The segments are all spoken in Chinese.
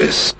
focus.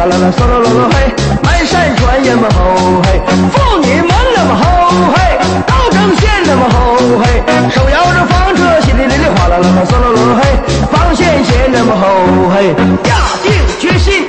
啦啦啦，嗦啦啦啦嘿，满山传呀嘛吼嘿，妇女们那么吼嘿，刀争线那么吼嘿，手摇着纺车，淅沥沥沥哗啦啦啦，嗦啦啦啰嘿，纺线线那么吼嘿，驾定决心。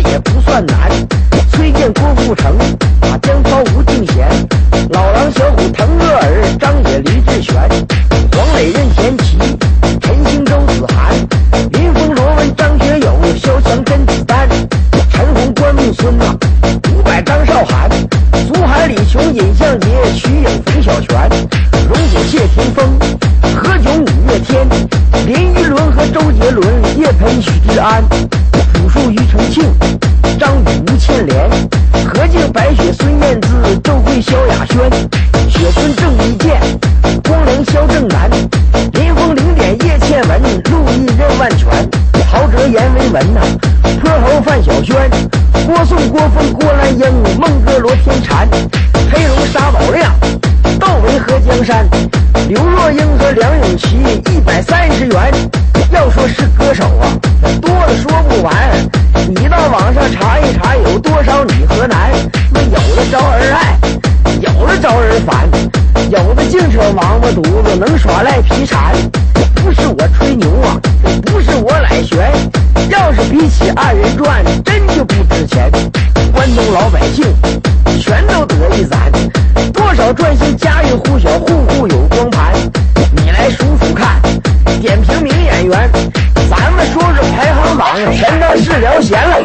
这也不算难，崔健郭富城。咱们说说排行榜前头是聊闲了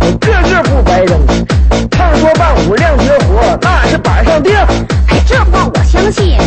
你个个不白扔，唱说伴舞亮绝活，那是板上钉。哎，这话我相信。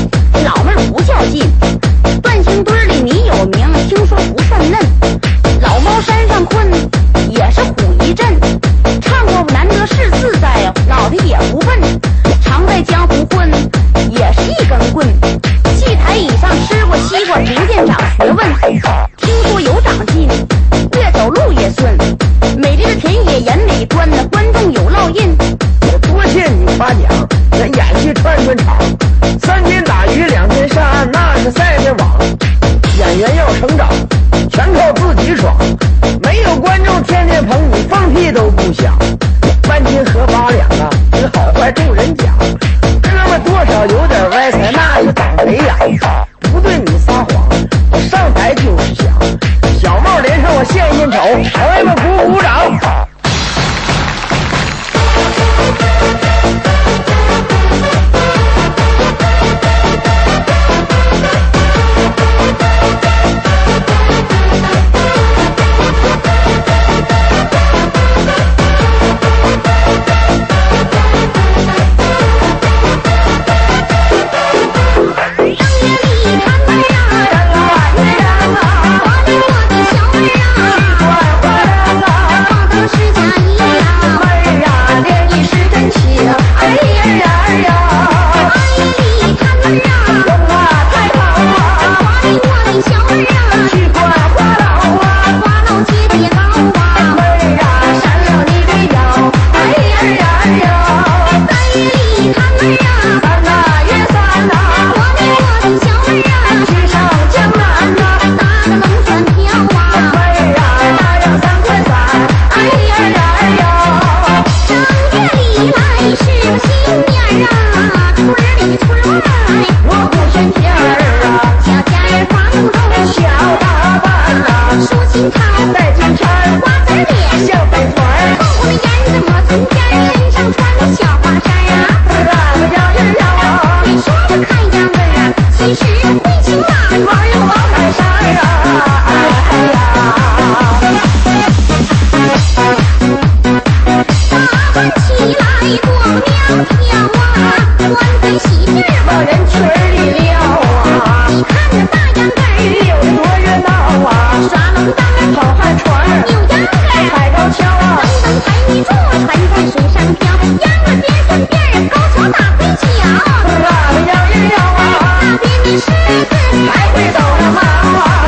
回到了妈妈。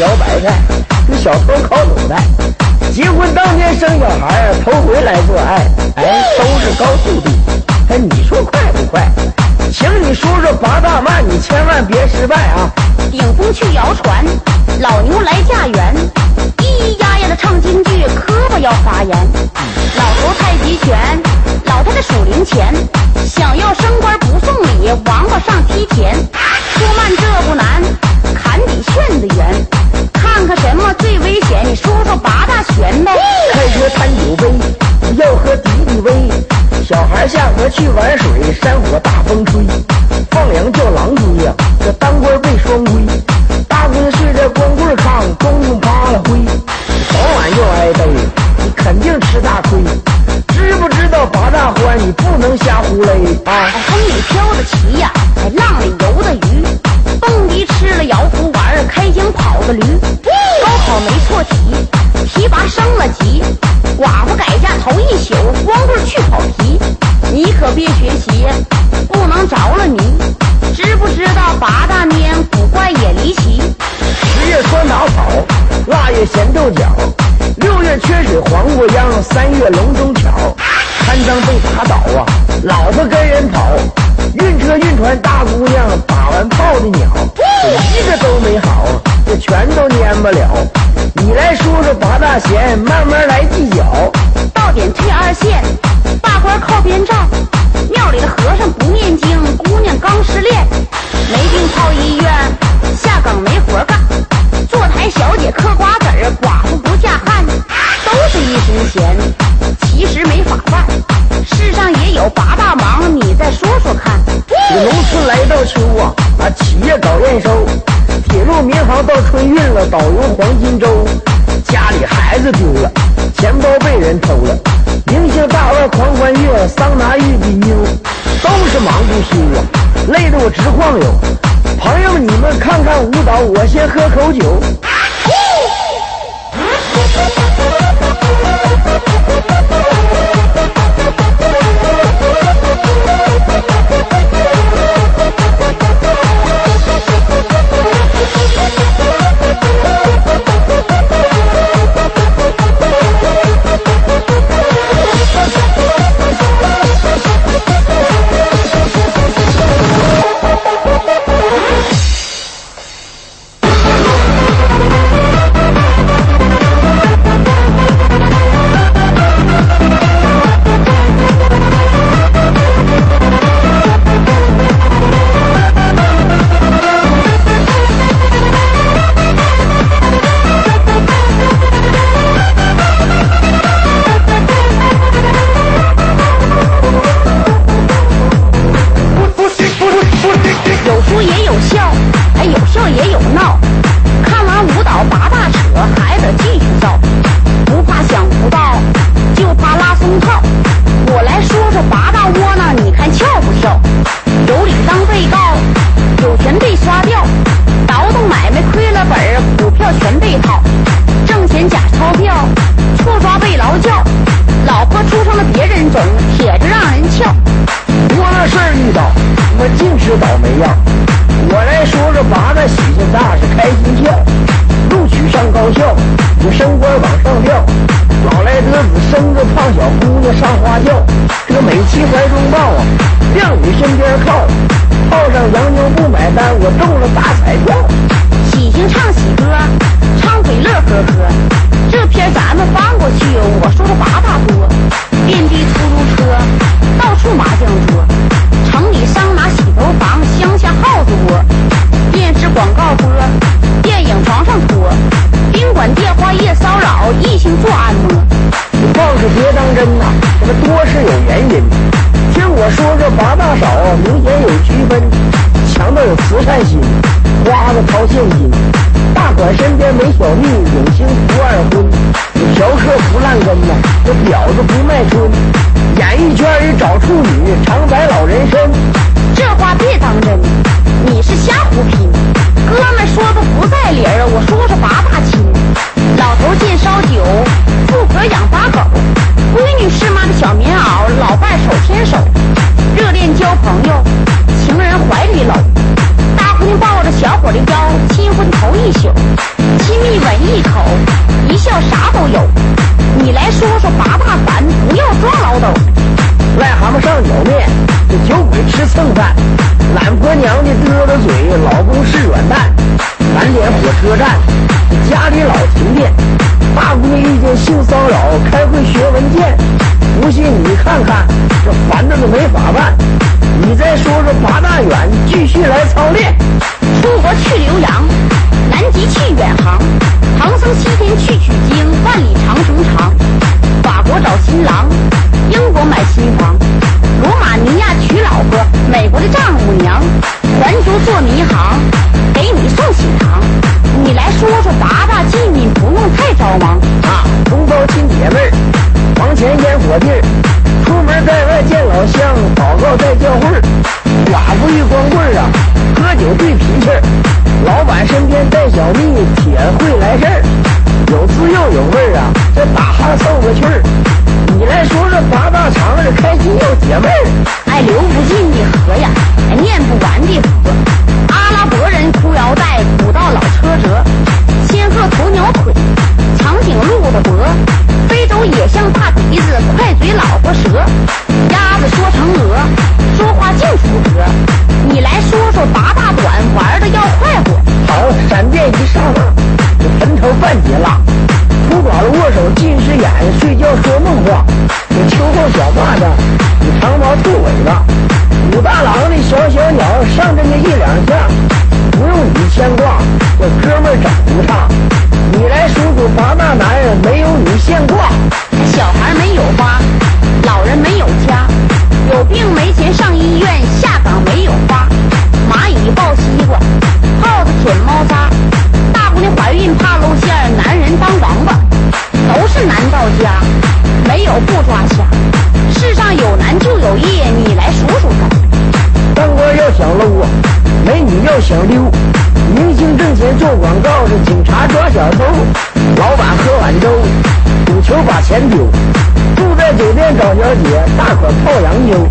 摇白菜这小偷靠走袋结婚当天生小孩头回来做爱哎都是高速度。哎你说快不快？请你说说八大慢你千万别失败啊顶风去谣传老牛来驾辕咿咿呀呀的唱京剧磕巴要发言。老头太极拳老太太数零钱想要升官不送礼王八上梯田。说慢这不难坎比炫的圆什么最危险？你说说八大悬呗。开车贪酒杯要喝敌敌畏小孩下河去玩水山火大风吹。春运了导游黄金周家里孩子丢了钱包被人偷了明星大腕狂欢夜桑拿浴的妞都是忙不休啊累得我直晃悠朋友们你们看看舞蹈我先喝口酒。交朋友，情人怀里搂，大姑娘抱着小伙的腰，亲婚头一宿，亲密吻一口，一笑啥都有。你来说说八大烦，不要装老斗。癞蛤蟆上脚面，这酒鬼吃蹭饭，懒婆娘的嘚嘚嘴，老公是软蛋。晚点火车站，家里老停电，大姑娘遇见性骚扰，开会学文件。不信你看看，这烦的都没法办。你再说说八大远，继续来操练。出国去留洋，南极去远航，唐僧西天去取经，万里长城长。法国找新郎，英国买新房，罗马尼亚娶老婆，美国的丈母娘，环球做迷航，给你送喜糖。你来说说八大忌你，不用太着忙。啊，同胞亲姐妹儿，房前烟火地儿，出门在外见老乡，祷告在教会。寡妇一光棍啊，喝酒对脾气。老板身边带小蜜，铁会来事儿。有滋又有味儿啊，这打哈凑个趣儿。你来说说八大肠儿，开心又解闷儿。哎，流不尽的河呀，哎，念不完的河。阿拉伯人裤腰带，古道老车辙，仙鹤头鸟腿，长颈鹿的脖，非洲野象大鼻子，快嘴老婆舌，鸭子说成鹅，说话净出格。你来说说八大短，玩的要快活。好，闪电一刹那，这坟头半截拉，秃寡了握手近视眼，睡觉说梦话。这秋后小蚂蚱，你长毛兔尾巴，武大郎的小小鸟上阵的一两下，不用你牵挂，我哥们儿长不差。你来数数八大男人，没有女现挂。小孩没有花，老人没有家，有病没钱上医院，下岗没有花，蚂蚁抱西瓜，耗子舔猫砂，大姑娘怀孕怕露馅儿，男人当王八，都是男到家，没有不抓瞎。世上有男就有业，你来数数看。当官要想搂啊，美女要想溜，明星挣钱做广告，是警察抓小偷，老板喝碗粥，赌球把钱丢，住在酒店找小姐，大款泡洋妞，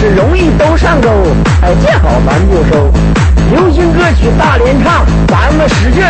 这容易都上钩，哎，见好咱就收。流行歌曲大连唱，咱们使劲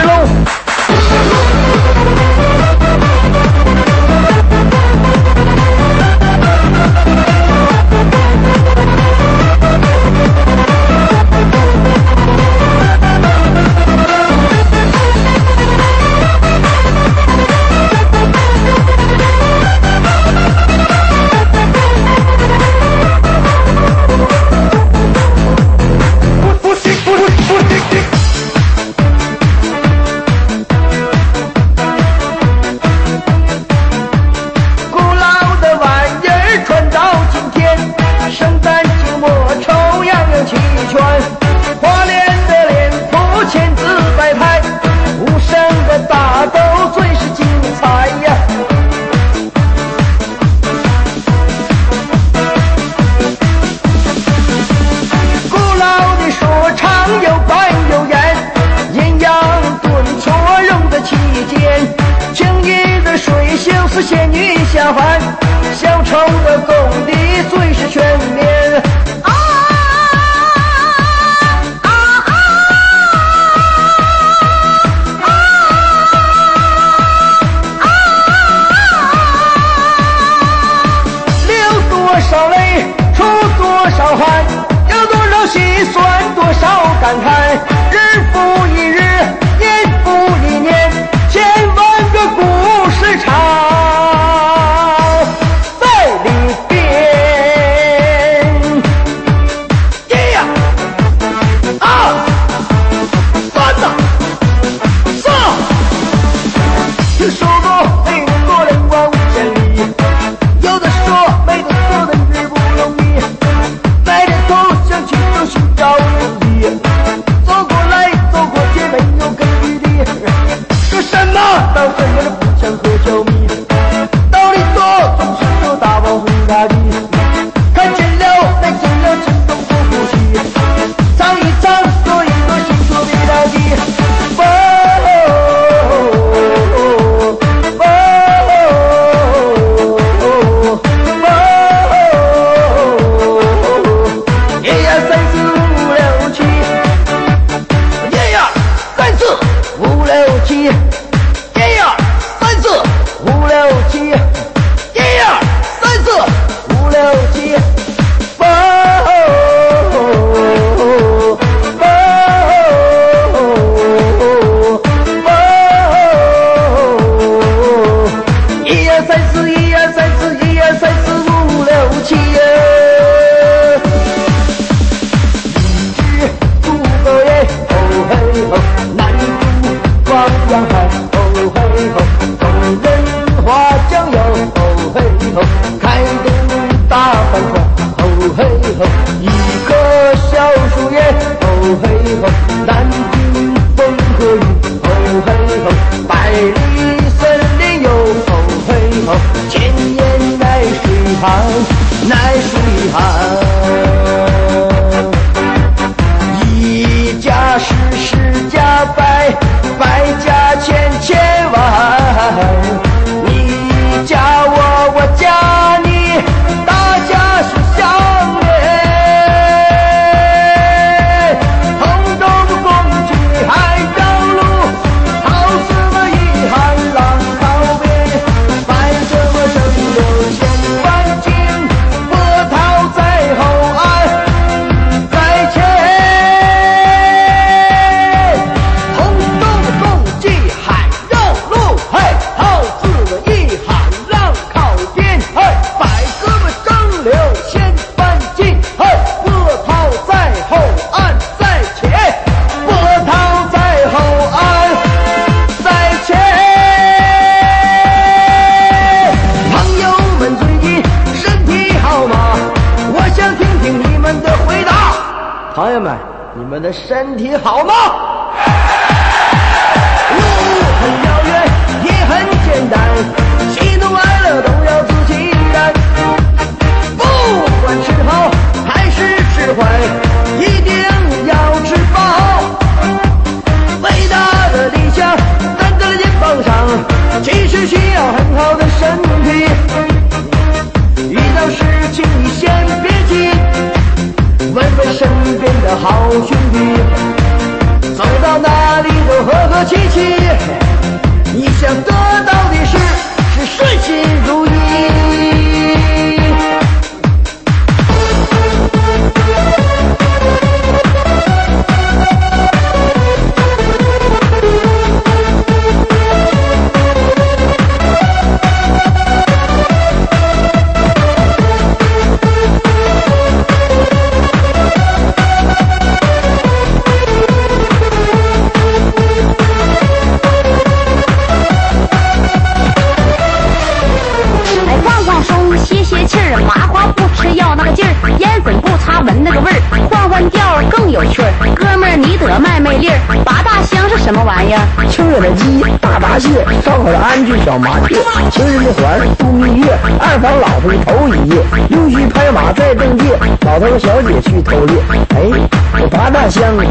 南京风和雨吼嘿吼百里森林有吼嘿吼千年来水旁来水旁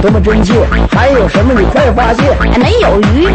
多么真切还有什么你快发现？没有鱼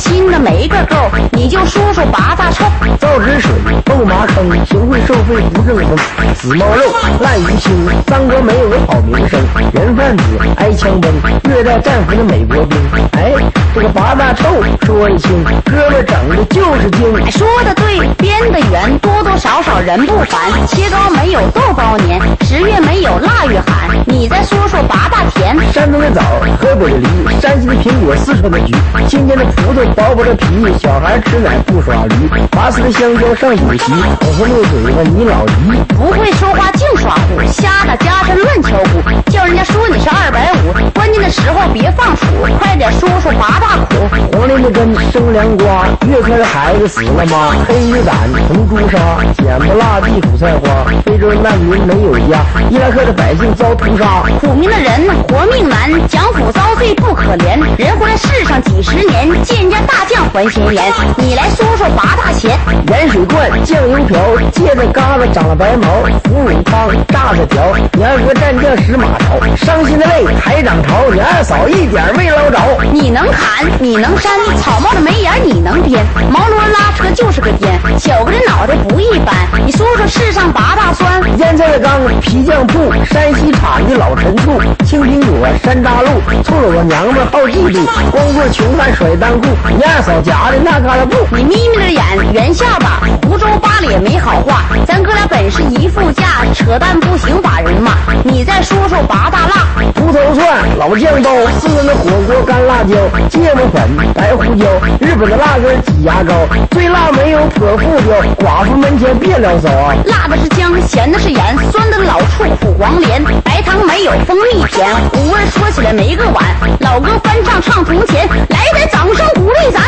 新的没个够，你就说说八大臭：造纸水、豆麻坑、行贿受贿不正宗、死猫肉、烂鱼腥、三国没有个好名声、人贩子挨枪崩、虐待战俘的美国兵。哎，这个八大臭说的清，哥们整的就是精。说的对，编的圆，多多少少人不凡。切糕没有豆包年，十月没有腊月寒。你再说说八大甜：山东的枣、河北的梨、山西的苹果、四川的橘、新疆的葡萄。薄薄的皮，小孩吃奶不耍驴。拔丝的香蕉上酒席，我和六嘴巴你老姨。不会说话净耍虎，瞎打家常乱敲鼓，叫人家说你是二百五。关键的时候别放鼠，快点说说八大苦。黄连的根生凉瓜，月开的孩子死了吗？黑鱼胆红朱砂，捡不辣地苦菜花。非洲难民没有家，伊拉克的百姓遭屠杀。苦命的人活命难，蒋府遭罪不可怜。人活在世上几十年，见家大将还闲言。你来说说八大咸，盐水罐酱油瓢，芥子疙瘩长了白毛，腐乳汤炸子条，你二哥战将使马超，伤心的泪还涨潮，你二嫂一点没捞着。你能砍，你能扇，草帽的眉眼你能编，毛驴拉车就是个颠，小哥的脑袋不一般。你说说世上八大酸，腌菜的缸皮酱铺，山西产的老陈醋，青苹果山楂露，醋了我娘们好嫉妒，光棍穷汉甩裆裤，你二嫂夹的那旮旯布。你眯眯着眼，圆下巴，湖州八咧没好话。咱哥俩本是一副架，扯淡不行把人骂。你再说说八大辣，胡头蒜、老酱包、四川的火锅干辣椒、芥末粉、白胡椒、日本的辣根挤牙膏，最辣没有可复标，寡妇门前别撩骚啊！辣的是姜，咸的是盐，酸的老醋苦黄连，白糖没有蜂蜜甜，味说起来没个完。老歌翻唱唱从前，来点掌声鼓励咱。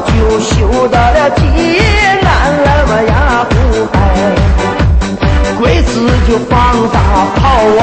就修到了济南了嘛呀湖海，鬼子就放大炮啊，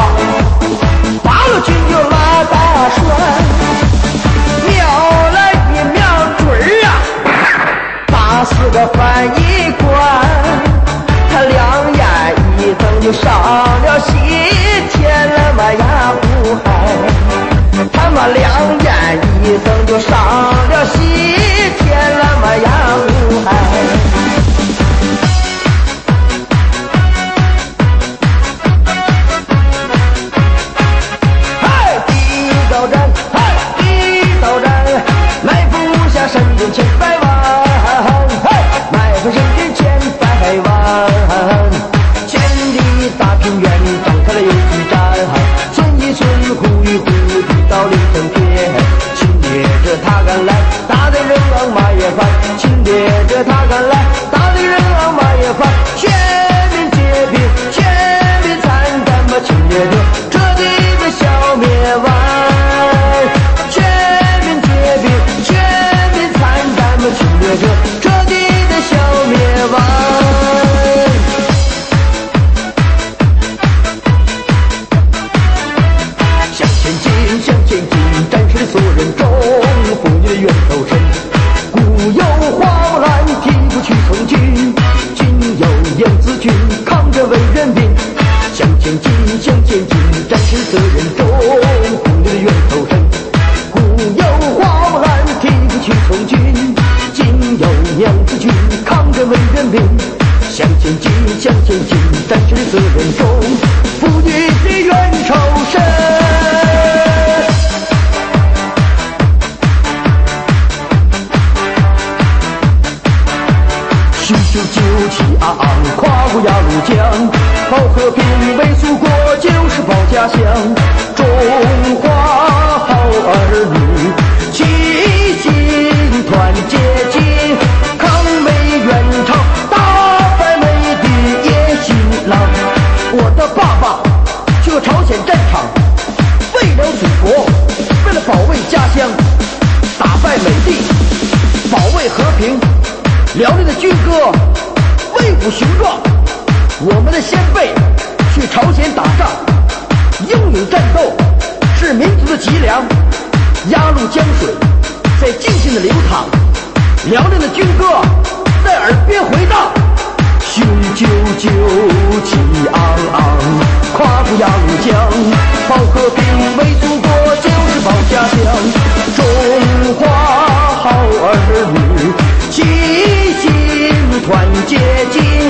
姐姐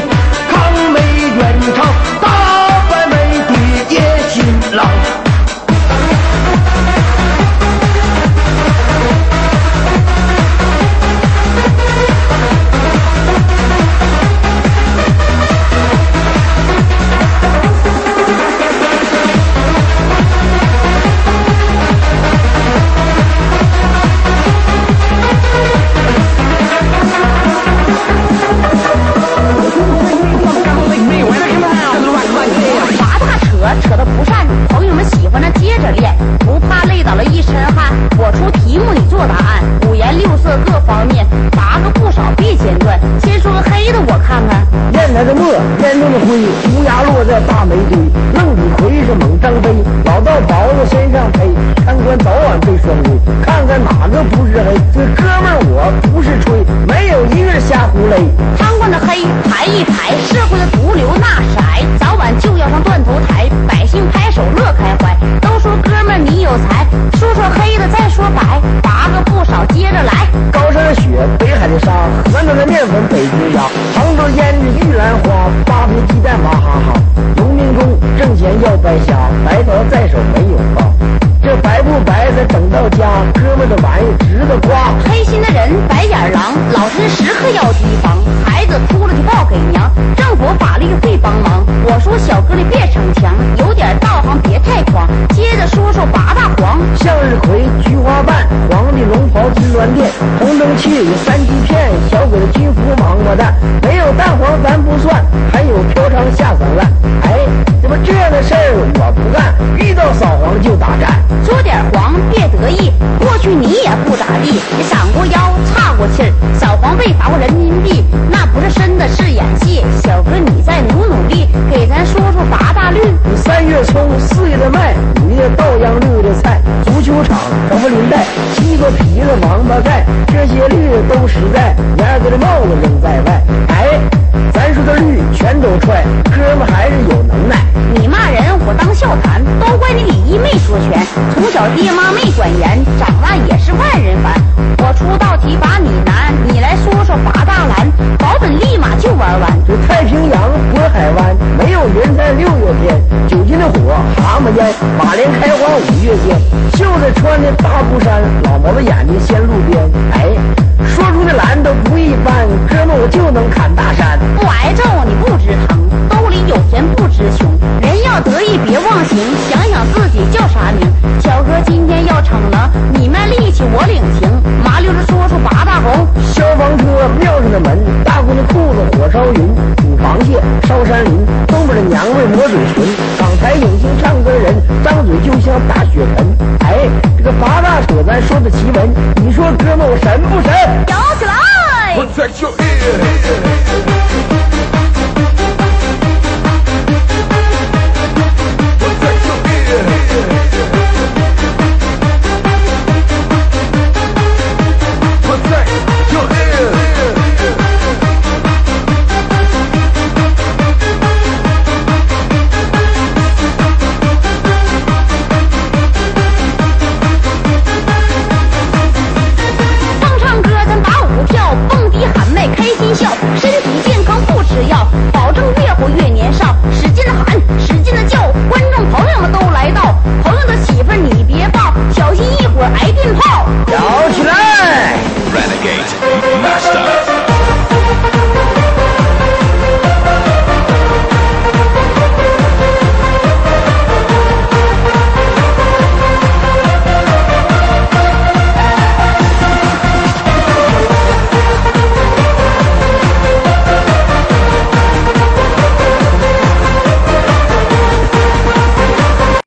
时时刻要提防。我领情